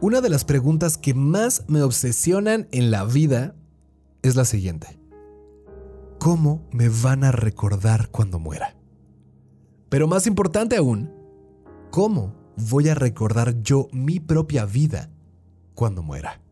Una de las preguntas que más me obsesionan en la vida es la siguiente. ¿Cómo me van a recordar cuando muera? Pero más importante aún, ¿cómo voy a recordar yo mi propia vida cuando muera?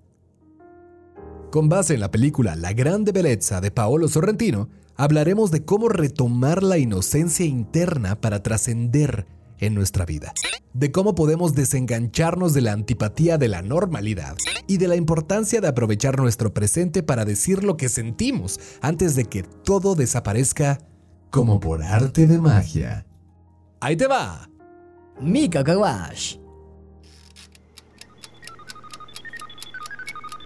Con base en la película La Grande Bellezza de Paolo Sorrentino, hablaremos de cómo retomar la inocencia interna para trascender en nuestra vida, de cómo podemos desengancharnos de la antipatía de la normalidad y de la importancia de aprovechar nuestro presente para decir lo que sentimos antes de que todo desaparezca como por arte de magia. Ahí te va. Mika Kawash.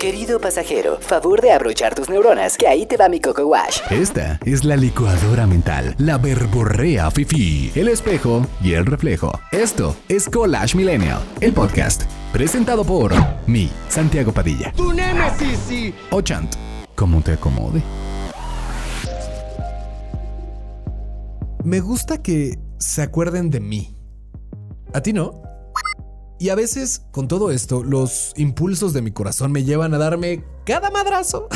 Querido pasajero, favor de abrochar tus neuronas, que ahí te va mi Coco Wash. Esta es la licuadora mental, la verborrea fifi, el espejo y el reflejo. Esto es Collage Millennial, el podcast, presentado por mi Santiago Padilla. ¡Tu némesis! O Chant, como te acomode. Me gusta que se acuerden de mí. ¿A ti no? Y a veces, con todo esto, los impulsos de mi corazón me llevan a darme cada madrazo.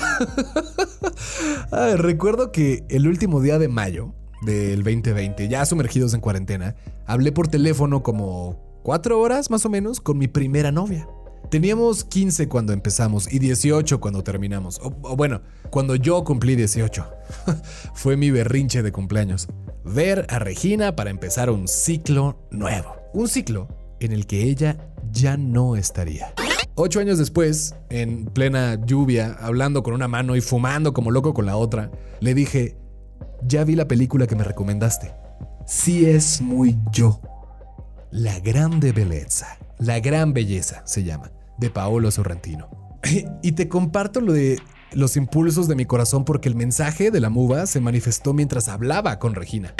recuerdo que el último día de mayo del 2020, ya sumergidos en cuarentena, hablé por teléfono como cuatro horas más o menos con mi primera novia. Teníamos 15 cuando empezamos y 18 cuando terminamos. O, bueno, cuando yo cumplí 18. Fue mi berrinche de cumpleaños. Ver a Regina para empezar un ciclo nuevo. Un ciclo en el que ella ya no estaría. Ocho años después, en plena lluvia, hablando con una mano y fumando como loco con la otra, le dije, ya vi la película que me recomendaste. Sí es muy yo. La grande belleza, la gran belleza se llama, de Paolo Sorrentino. y te comparto lo de los impulsos de mi corazón porque el mensaje de la muba se manifestó mientras hablaba con Regina.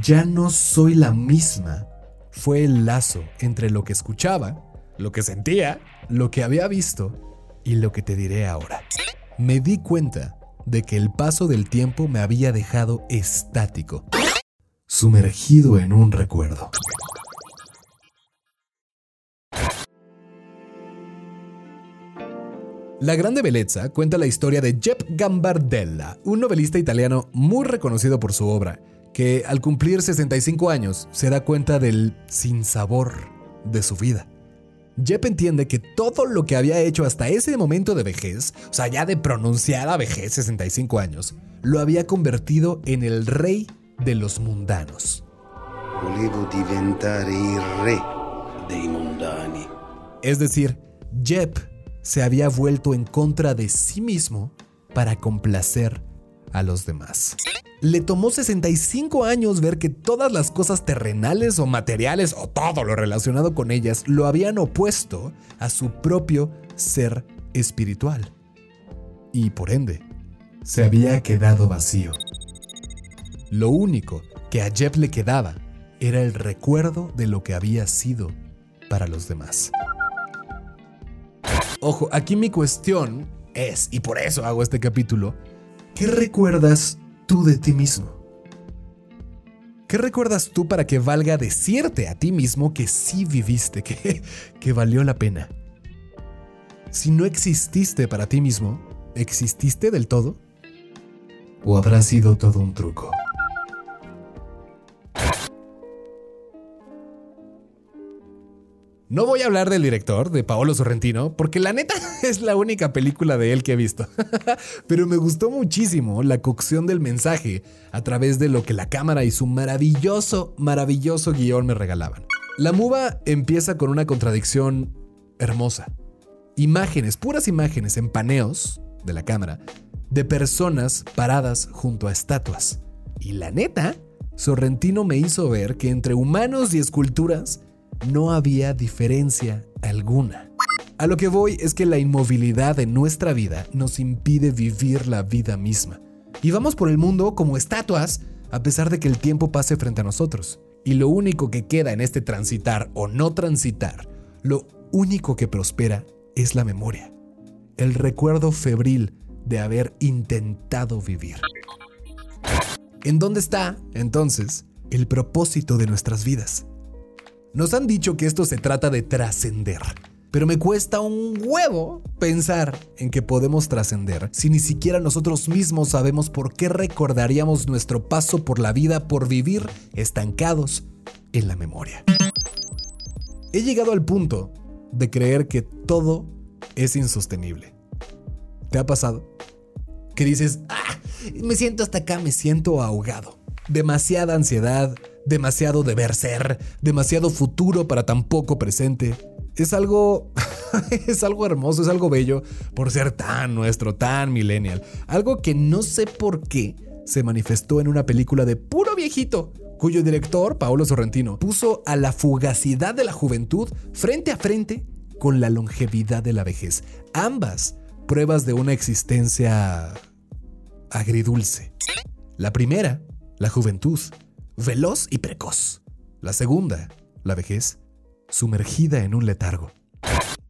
Ya no soy la misma fue el lazo entre lo que escuchaba, lo que sentía, lo que había visto y lo que te diré ahora. Me di cuenta de que el paso del tiempo me había dejado estático, sumergido en un recuerdo. La Grande Bellezza cuenta la historia de Jep Gambardella, un novelista italiano muy reconocido por su obra, que al cumplir 65 años se da cuenta del sinsabor de su vida. Jep entiende que todo lo que había hecho hasta ese momento de vejez, o sea, ya de pronunciada vejez, 65 años, lo había convertido en el rey de los mundanos. Volevo diventare il re dei mundani. Es decir, Jep se había vuelto en contra de sí mismo para complacer a los demás. Le tomó 65 años ver que todas las cosas terrenales o materiales o todo lo relacionado con ellas lo habían opuesto a su propio ser espiritual. Y por ende, se había quedado vacío. Lo único que a Jeb le quedaba era el recuerdo de lo que había sido para los demás. Ojo, aquí mi cuestión es, y por eso hago este capítulo, ¿Qué recuerdas tú de ti mismo? ¿Qué recuerdas tú para que valga decirte a ti mismo que sí viviste, que, que valió la pena? Si no exististe para ti mismo, ¿exististe del todo? ¿O habrá sido todo un truco? No voy a hablar del director, de Paolo Sorrentino, porque la neta es la única película de él que he visto. Pero me gustó muchísimo la cocción del mensaje a través de lo que la cámara y su maravilloso, maravilloso guion me regalaban. La muba empieza con una contradicción hermosa. Imágenes, puras imágenes en paneos de la cámara, de personas paradas junto a estatuas. Y la neta, Sorrentino me hizo ver que entre humanos y esculturas no había diferencia alguna. A lo que voy es que la inmovilidad de nuestra vida nos impide vivir la vida misma. Y vamos por el mundo como estatuas, a pesar de que el tiempo pase frente a nosotros. Y lo único que queda en este transitar o no transitar, lo único que prospera es la memoria. El recuerdo febril de haber intentado vivir. ¿En dónde está, entonces, el propósito de nuestras vidas? Nos han dicho que esto se trata de trascender, pero me cuesta un huevo pensar en que podemos trascender si ni siquiera nosotros mismos sabemos por qué recordaríamos nuestro paso por la vida por vivir estancados en la memoria. He llegado al punto de creer que todo es insostenible. ¿Te ha pasado? Que dices, ah, me siento hasta acá, me siento ahogado. Demasiada ansiedad, demasiado deber ser, demasiado futuro para tan poco presente. Es algo es algo hermoso, es algo bello por ser tan nuestro, tan millennial. Algo que no sé por qué se manifestó en una película de puro viejito, cuyo director, Paolo Sorrentino, puso a la fugacidad de la juventud frente a frente con la longevidad de la vejez. Ambas pruebas de una existencia agridulce. La primera, la juventud, veloz y precoz. La segunda, la vejez, sumergida en un letargo.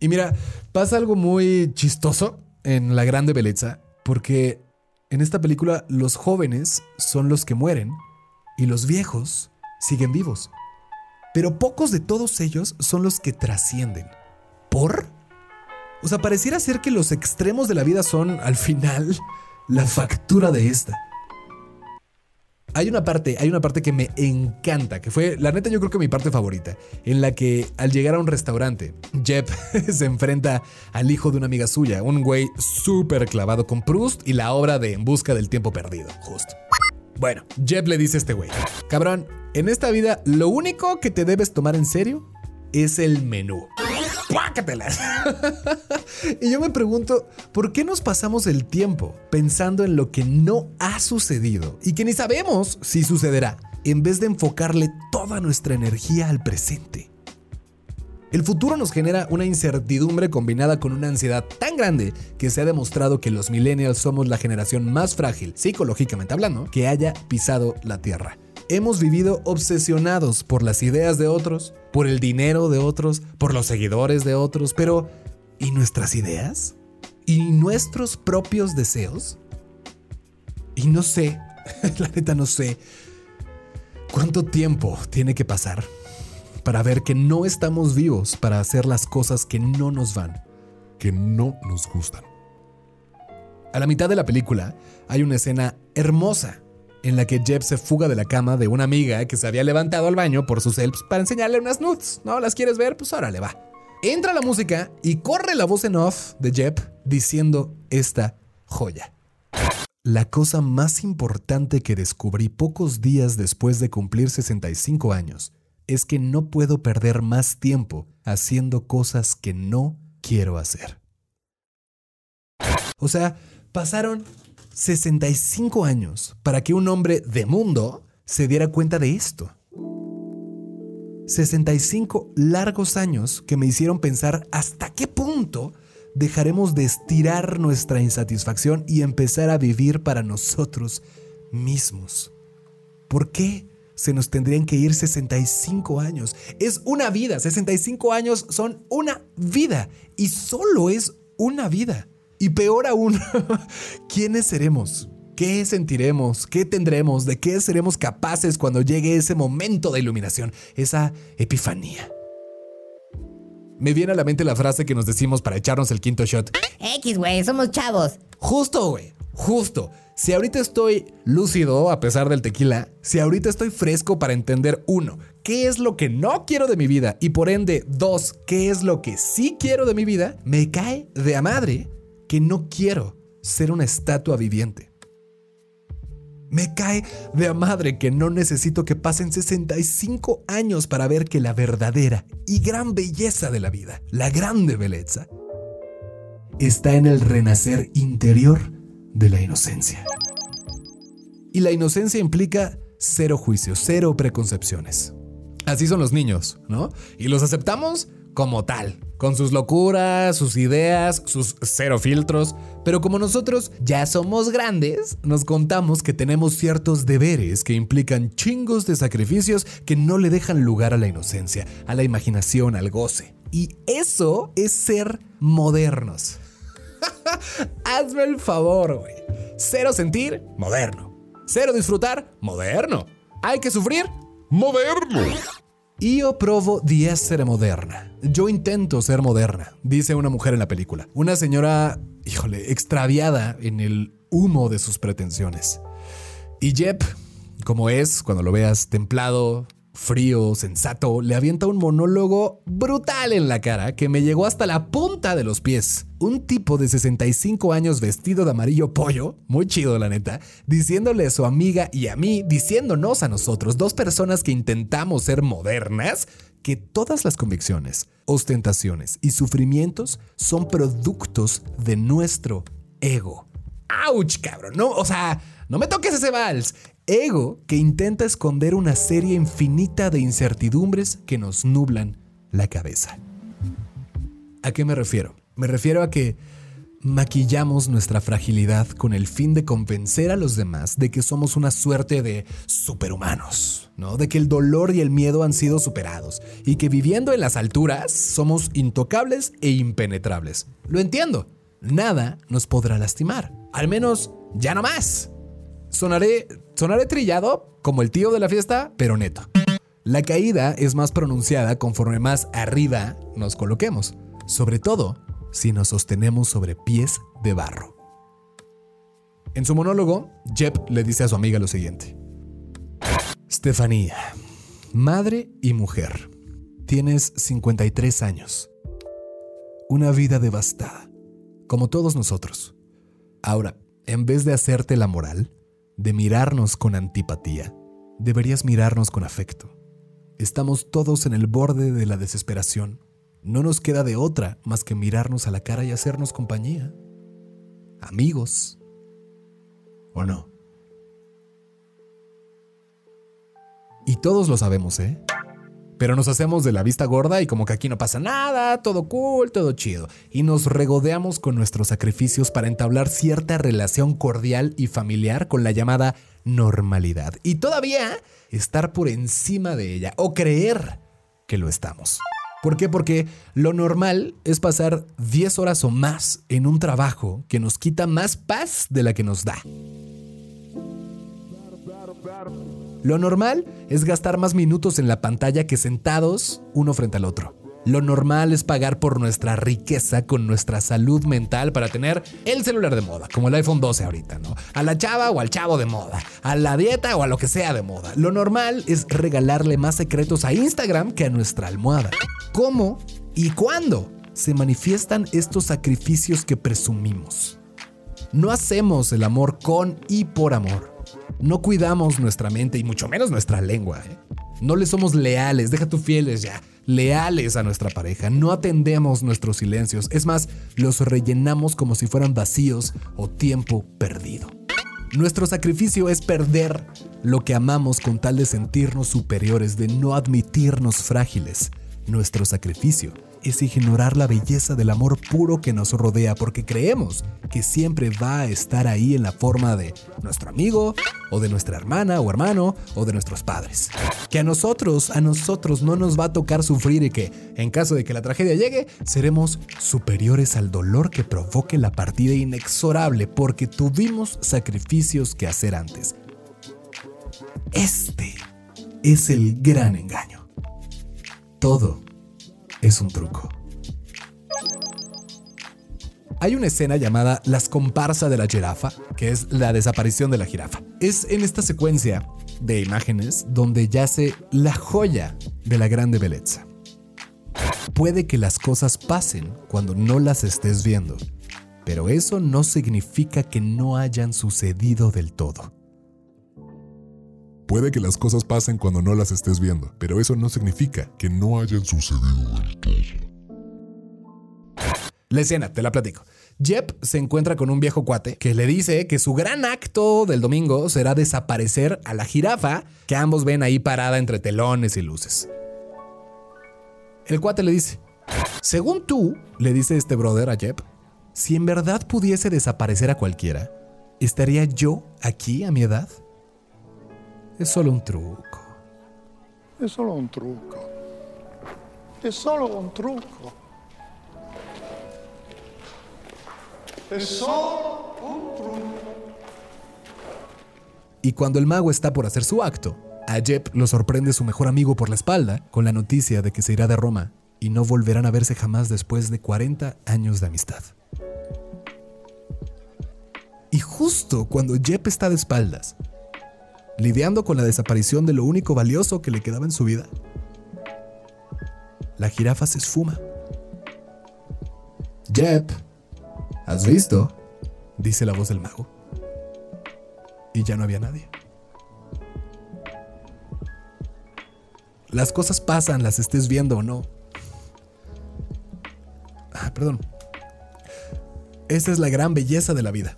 Y mira, pasa algo muy chistoso en La Grande Belleza, porque en esta película los jóvenes son los que mueren y los viejos siguen vivos. Pero pocos de todos ellos son los que trascienden. ¿Por? O sea, pareciera ser que los extremos de la vida son, al final, la factura de esta. Hay una parte, hay una parte que me encanta, que fue, la neta yo creo que mi parte favorita, en la que al llegar a un restaurante, Jeb se enfrenta al hijo de una amiga suya, un güey súper clavado con Proust y la obra de En Busca del Tiempo Perdido, justo. Bueno, Jeb le dice a este güey, cabrón, en esta vida lo único que te debes tomar en serio es el menú. y yo me pregunto, ¿por qué nos pasamos el tiempo pensando en lo que no ha sucedido y que ni sabemos si sucederá, en vez de enfocarle toda nuestra energía al presente? El futuro nos genera una incertidumbre combinada con una ansiedad tan grande que se ha demostrado que los millennials somos la generación más frágil, psicológicamente hablando, que haya pisado la Tierra hemos vivido obsesionados por las ideas de otros, por el dinero de otros, por los seguidores de otros, pero ¿y nuestras ideas? ¿Y nuestros propios deseos? Y no sé, la neta no sé, cuánto tiempo tiene que pasar para ver que no estamos vivos para hacer las cosas que no nos van, que no nos gustan. A la mitad de la película hay una escena hermosa en la que Jeb se fuga de la cama de una amiga que se había levantado al baño por sus elps para enseñarle unas nudes. ¿No las quieres ver? Pues órale, va. Entra la música y corre la voz en off de Jeb diciendo esta joya. La cosa más importante que descubrí pocos días después de cumplir 65 años es que no puedo perder más tiempo haciendo cosas que no quiero hacer. O sea, pasaron 65 años para que un hombre de mundo se diera cuenta de esto. 65 largos años que me hicieron pensar hasta qué punto dejaremos de estirar nuestra insatisfacción y empezar a vivir para nosotros mismos. ¿Por qué se nos tendrían que ir 65 años? Es una vida, 65 años son una vida y solo es una vida. Y peor aún, ¿quiénes seremos? ¿Qué sentiremos? ¿Qué tendremos? ¿De qué seremos capaces cuando llegue ese momento de iluminación? Esa epifanía. Me viene a la mente la frase que nos decimos para echarnos el quinto shot. X, güey, somos chavos. Justo, güey, justo. Si ahorita estoy lúcido a pesar del tequila, si ahorita estoy fresco para entender, uno, qué es lo que no quiero de mi vida y por ende, dos, qué es lo que sí quiero de mi vida, me cae de a madre que no quiero ser una estatua viviente. Me cae de a madre que no necesito que pasen 65 años para ver que la verdadera y gran belleza de la vida, la grande belleza, está en el renacer interior de la inocencia. Y la inocencia implica cero juicios, cero preconcepciones. Así son los niños, ¿no? Y los aceptamos como tal, con sus locuras, sus ideas, sus cero filtros, pero como nosotros ya somos grandes, nos contamos que tenemos ciertos deberes que implican chingos de sacrificios que no le dejan lugar a la inocencia, a la imaginación, al goce. Y eso es ser modernos. Hazme el favor, güey. Cero sentir, moderno. Cero disfrutar, moderno. Hay que sufrir, moderno. Io provo di essere moderna. Yo intento ser moderna, dice una mujer en la película. Una señora, híjole, extraviada en el humo de sus pretensiones. Y Jep, como es, cuando lo veas templado, frío, sensato, le avienta un monólogo brutal en la cara que me llegó hasta la punta de los pies. Un tipo de 65 años vestido de amarillo pollo, muy chido la neta, diciéndole a su amiga y a mí, diciéndonos a nosotros, dos personas que intentamos ser modernas, que todas las convicciones, ostentaciones y sufrimientos son productos de nuestro ego. ¡Auch, cabrón! No, o sea, no me toques ese vals. Ego que intenta esconder una serie infinita de incertidumbres que nos nublan la cabeza. ¿A qué me refiero? Me refiero a que maquillamos nuestra fragilidad con el fin de convencer a los demás de que somos una suerte de superhumanos, ¿no? De que el dolor y el miedo han sido superados y que viviendo en las alturas somos intocables e impenetrables. Lo entiendo. Nada nos podrá lastimar. Al menos ya no más. Sonaré, sonaré trillado como el tío de la fiesta, pero neto. La caída es más pronunciada conforme más arriba nos coloquemos, sobre todo si nos sostenemos sobre pies de barro. En su monólogo, Jeb le dice a su amiga lo siguiente. Estefanía, madre y mujer, tienes 53 años. Una vida devastada, como todos nosotros. Ahora, en vez de hacerte la moral, de mirarnos con antipatía, deberías mirarnos con afecto. Estamos todos en el borde de la desesperación. No nos queda de otra más que mirarnos a la cara y hacernos compañía. Amigos. ¿O no? Y todos lo sabemos, ¿eh? Pero nos hacemos de la vista gorda y como que aquí no pasa nada, todo cool, todo chido. Y nos regodeamos con nuestros sacrificios para entablar cierta relación cordial y familiar con la llamada normalidad. Y todavía estar por encima de ella o creer que lo estamos. ¿Por qué? Porque lo normal es pasar 10 horas o más en un trabajo que nos quita más paz de la que nos da. Lo normal es gastar más minutos en la pantalla que sentados uno frente al otro. Lo normal es pagar por nuestra riqueza con nuestra salud mental para tener el celular de moda, como el iPhone 12 ahorita, ¿no? A la chava o al chavo de moda, a la dieta o a lo que sea de moda. Lo normal es regalarle más secretos a Instagram que a nuestra almohada. ¿Cómo y cuándo se manifiestan estos sacrificios que presumimos? No hacemos el amor con y por amor. No cuidamos nuestra mente y mucho menos nuestra lengua. ¿eh? No le somos leales, deja tu fieles ya, leales a nuestra pareja. No atendemos nuestros silencios. Es más, los rellenamos como si fueran vacíos o tiempo perdido. Nuestro sacrificio es perder lo que amamos con tal de sentirnos superiores, de no admitirnos frágiles. Nuestro sacrificio es ignorar la belleza del amor puro que nos rodea porque creemos que siempre va a estar ahí en la forma de nuestro amigo o de nuestra hermana o hermano o de nuestros padres. Que a nosotros, a nosotros no nos va a tocar sufrir y que, en caso de que la tragedia llegue, seremos superiores al dolor que provoque la partida inexorable porque tuvimos sacrificios que hacer antes. Este es el gran engaño. Todo es un truco. Hay una escena llamada Las comparsa de la jirafa, que es la desaparición de la jirafa. Es en esta secuencia de imágenes donde yace la joya de la grande belleza. Puede que las cosas pasen cuando no las estés viendo, pero eso no significa que no hayan sucedido del todo. Puede que las cosas pasen cuando no las estés viendo, pero eso no significa que no hayan sucedido del todo. La escena, te la platico. Jep se encuentra con un viejo cuate que le dice que su gran acto del domingo será desaparecer a la jirafa que ambos ven ahí parada entre telones y luces. El cuate le dice, según tú, le dice este brother a Jep, si en verdad pudiese desaparecer a cualquiera, ¿estaría yo aquí a mi edad? Es solo un truco. Es solo un truco. Es solo un truco. Es solo un truco. Y cuando el mago está por hacer su acto, a Jep lo sorprende su mejor amigo por la espalda con la noticia de que se irá de Roma y no volverán a verse jamás después de 40 años de amistad. Y justo cuando Jep está de espaldas, lidiando con la desaparición de lo único valioso que le quedaba en su vida, la jirafa se esfuma. Jep, ¿has visto? dice la voz del mago. Y ya no había nadie. Las cosas pasan, las estés viendo o no. Ah, perdón. Esa es la gran belleza de la vida.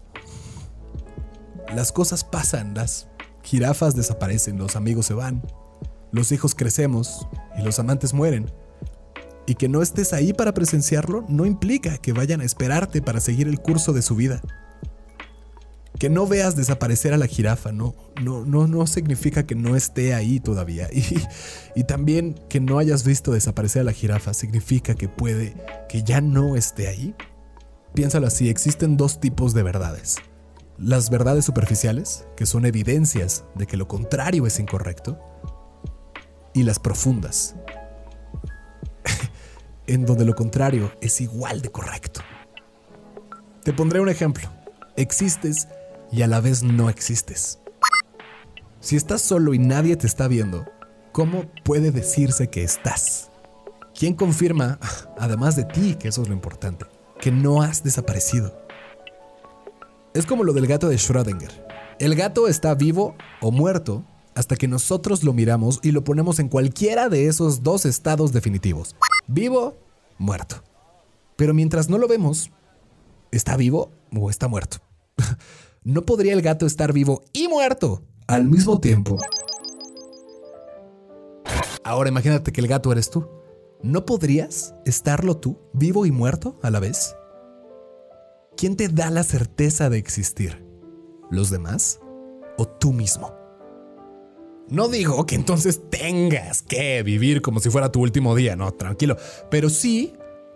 Las cosas pasan, las jirafas desaparecen, los amigos se van, los hijos crecemos y los amantes mueren. Y que no estés ahí para presenciarlo no implica que vayan a esperarte para seguir el curso de su vida. Que no veas desaparecer a la jirafa, no, no, no, no significa que no esté ahí todavía. Y, y también que no hayas visto desaparecer a la jirafa significa que puede que ya no esté ahí. Piénsalo así, existen dos tipos de verdades. Las verdades superficiales, que son evidencias de que lo contrario es incorrecto, y las profundas, en donde lo contrario es igual de correcto. Te pondré un ejemplo. Existes y a la vez no existes. Si estás solo y nadie te está viendo, ¿cómo puede decirse que estás? ¿Quién confirma, además de ti, que eso es lo importante, que no has desaparecido? Es como lo del gato de Schrödinger. El gato está vivo o muerto hasta que nosotros lo miramos y lo ponemos en cualquiera de esos dos estados definitivos. Vivo, muerto. Pero mientras no lo vemos, ¿está vivo o está muerto? ¿No podría el gato estar vivo y muerto al mismo tiempo? Ahora imagínate que el gato eres tú. ¿No podrías estarlo tú, vivo y muerto a la vez? ¿Quién te da la certeza de existir? ¿Los demás o tú mismo? No digo que entonces tengas que vivir como si fuera tu último día, no, tranquilo, pero sí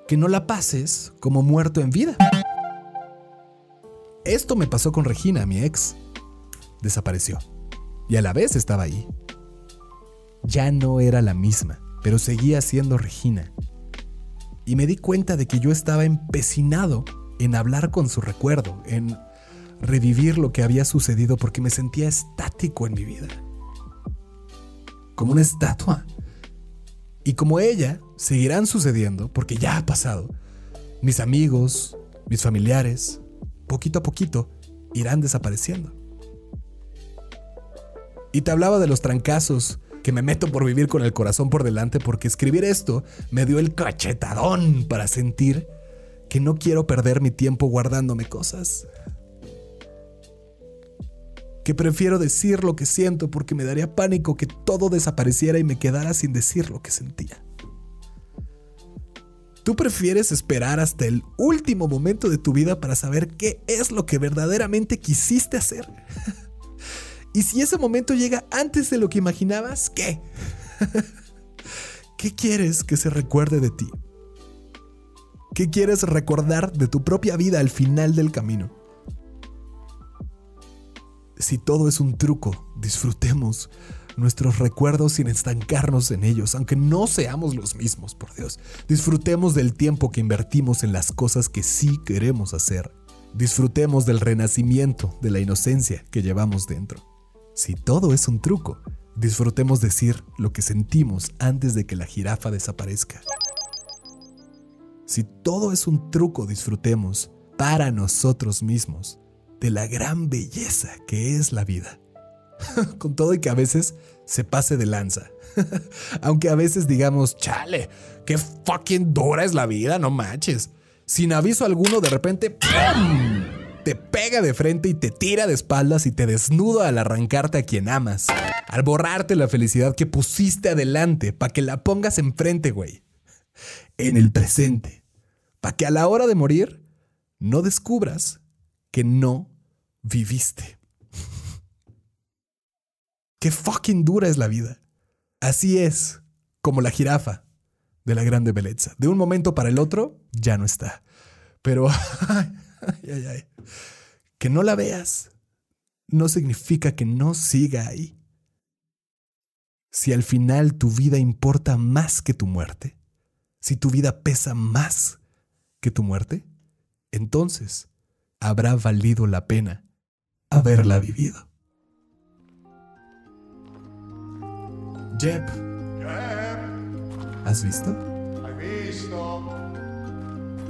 que no la pases como muerto en vida. Esto me pasó con Regina, mi ex. Desapareció. Y a la vez estaba ahí. Ya no era la misma, pero seguía siendo Regina. Y me di cuenta de que yo estaba empecinado en hablar con su recuerdo, en revivir lo que había sucedido porque me sentía estático en mi vida. Como una estatua. Y como ella, seguirán sucediendo porque ya ha pasado. Mis amigos, mis familiares, poquito a poquito, irán desapareciendo. Y te hablaba de los trancazos que me meto por vivir con el corazón por delante porque escribir esto me dio el cachetadón para sentir que no quiero perder mi tiempo guardándome cosas. Que prefiero decir lo que siento porque me daría pánico que todo desapareciera y me quedara sin decir lo que sentía. ¿Tú prefieres esperar hasta el último momento de tu vida para saber qué es lo que verdaderamente quisiste hacer? y si ese momento llega antes de lo que imaginabas, ¿qué? ¿Qué quieres que se recuerde de ti? ¿Qué quieres recordar de tu propia vida al final del camino? Si todo es un truco, disfrutemos nuestros recuerdos sin estancarnos en ellos, aunque no seamos los mismos, por Dios. Disfrutemos del tiempo que invertimos en las cosas que sí queremos hacer. Disfrutemos del renacimiento, de la inocencia que llevamos dentro. Si todo es un truco, disfrutemos decir lo que sentimos antes de que la jirafa desaparezca. Si todo es un truco, disfrutemos para nosotros mismos de la gran belleza que es la vida. Con todo y que a veces se pase de lanza. Aunque a veces digamos, chale, qué fucking dura es la vida, no manches. Sin aviso alguno, de repente, ¡pum! te pega de frente y te tira de espaldas y te desnuda al arrancarte a quien amas. Al borrarte la felicidad que pusiste adelante, para que la pongas enfrente, güey. En el presente. Para que a la hora de morir no descubras que no viviste. Qué fucking dura es la vida. Así es, como la jirafa de la grande belleza. De un momento para el otro, ya no está. Pero, que no la veas no significa que no siga ahí. Si al final tu vida importa más que tu muerte, si tu vida pesa más que tu muerte, entonces habrá valido la pena haberla vivido. Jeb. ¿Has visto?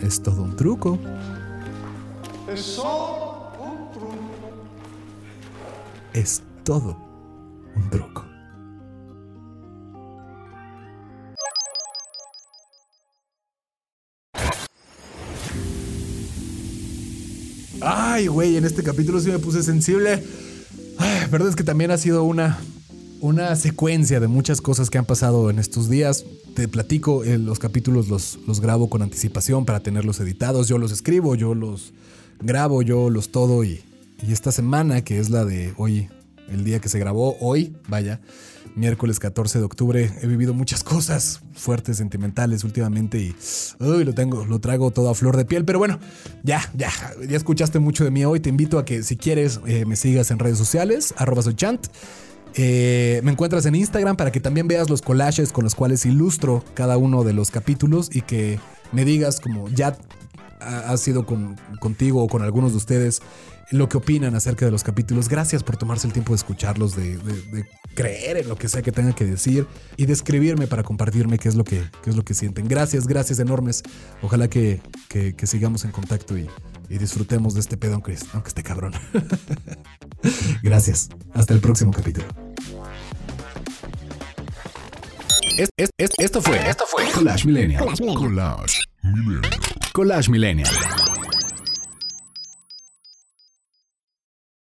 Es todo un truco. Es solo un truco. Es todo un truco. Ay, güey, en este capítulo sí me puse sensible. Ay, verdad es que también ha sido una, una secuencia de muchas cosas que han pasado en estos días. Te platico, eh, los capítulos los, los grabo con anticipación para tenerlos editados. Yo los escribo, yo los grabo, yo los todo. Y, y esta semana, que es la de hoy, el día que se grabó, hoy, vaya, miércoles 14 de octubre, he vivido muchas cosas fuertes, sentimentales últimamente y lo tengo, lo traigo todo a flor de piel. Pero bueno, ya, ya, ya escuchaste mucho de mí hoy. Te invito a que si quieres eh, me sigas en redes sociales, arroba chant. Eh, me encuentras en Instagram para que también veas los collages con los cuales ilustro cada uno de los capítulos y que me digas como ya ha sido con, contigo o con algunos de ustedes lo que opinan acerca de los capítulos. Gracias por tomarse el tiempo de escucharlos, de, de- de creer en lo que sea que tenga que decir y de escribirme para compartirme qué es lo que, qué es lo que sienten. Gracias, gracias enormes. Ojalá que, que- que sigamos en contacto y, y disfrutemos de este pedo, aunque, aunque esté cabrón. gracias. Hasta el próximo capítulo. Es- es- es- esto fue. Esto fue. Collage Millennial. Collage Millennial. Collage Millennial.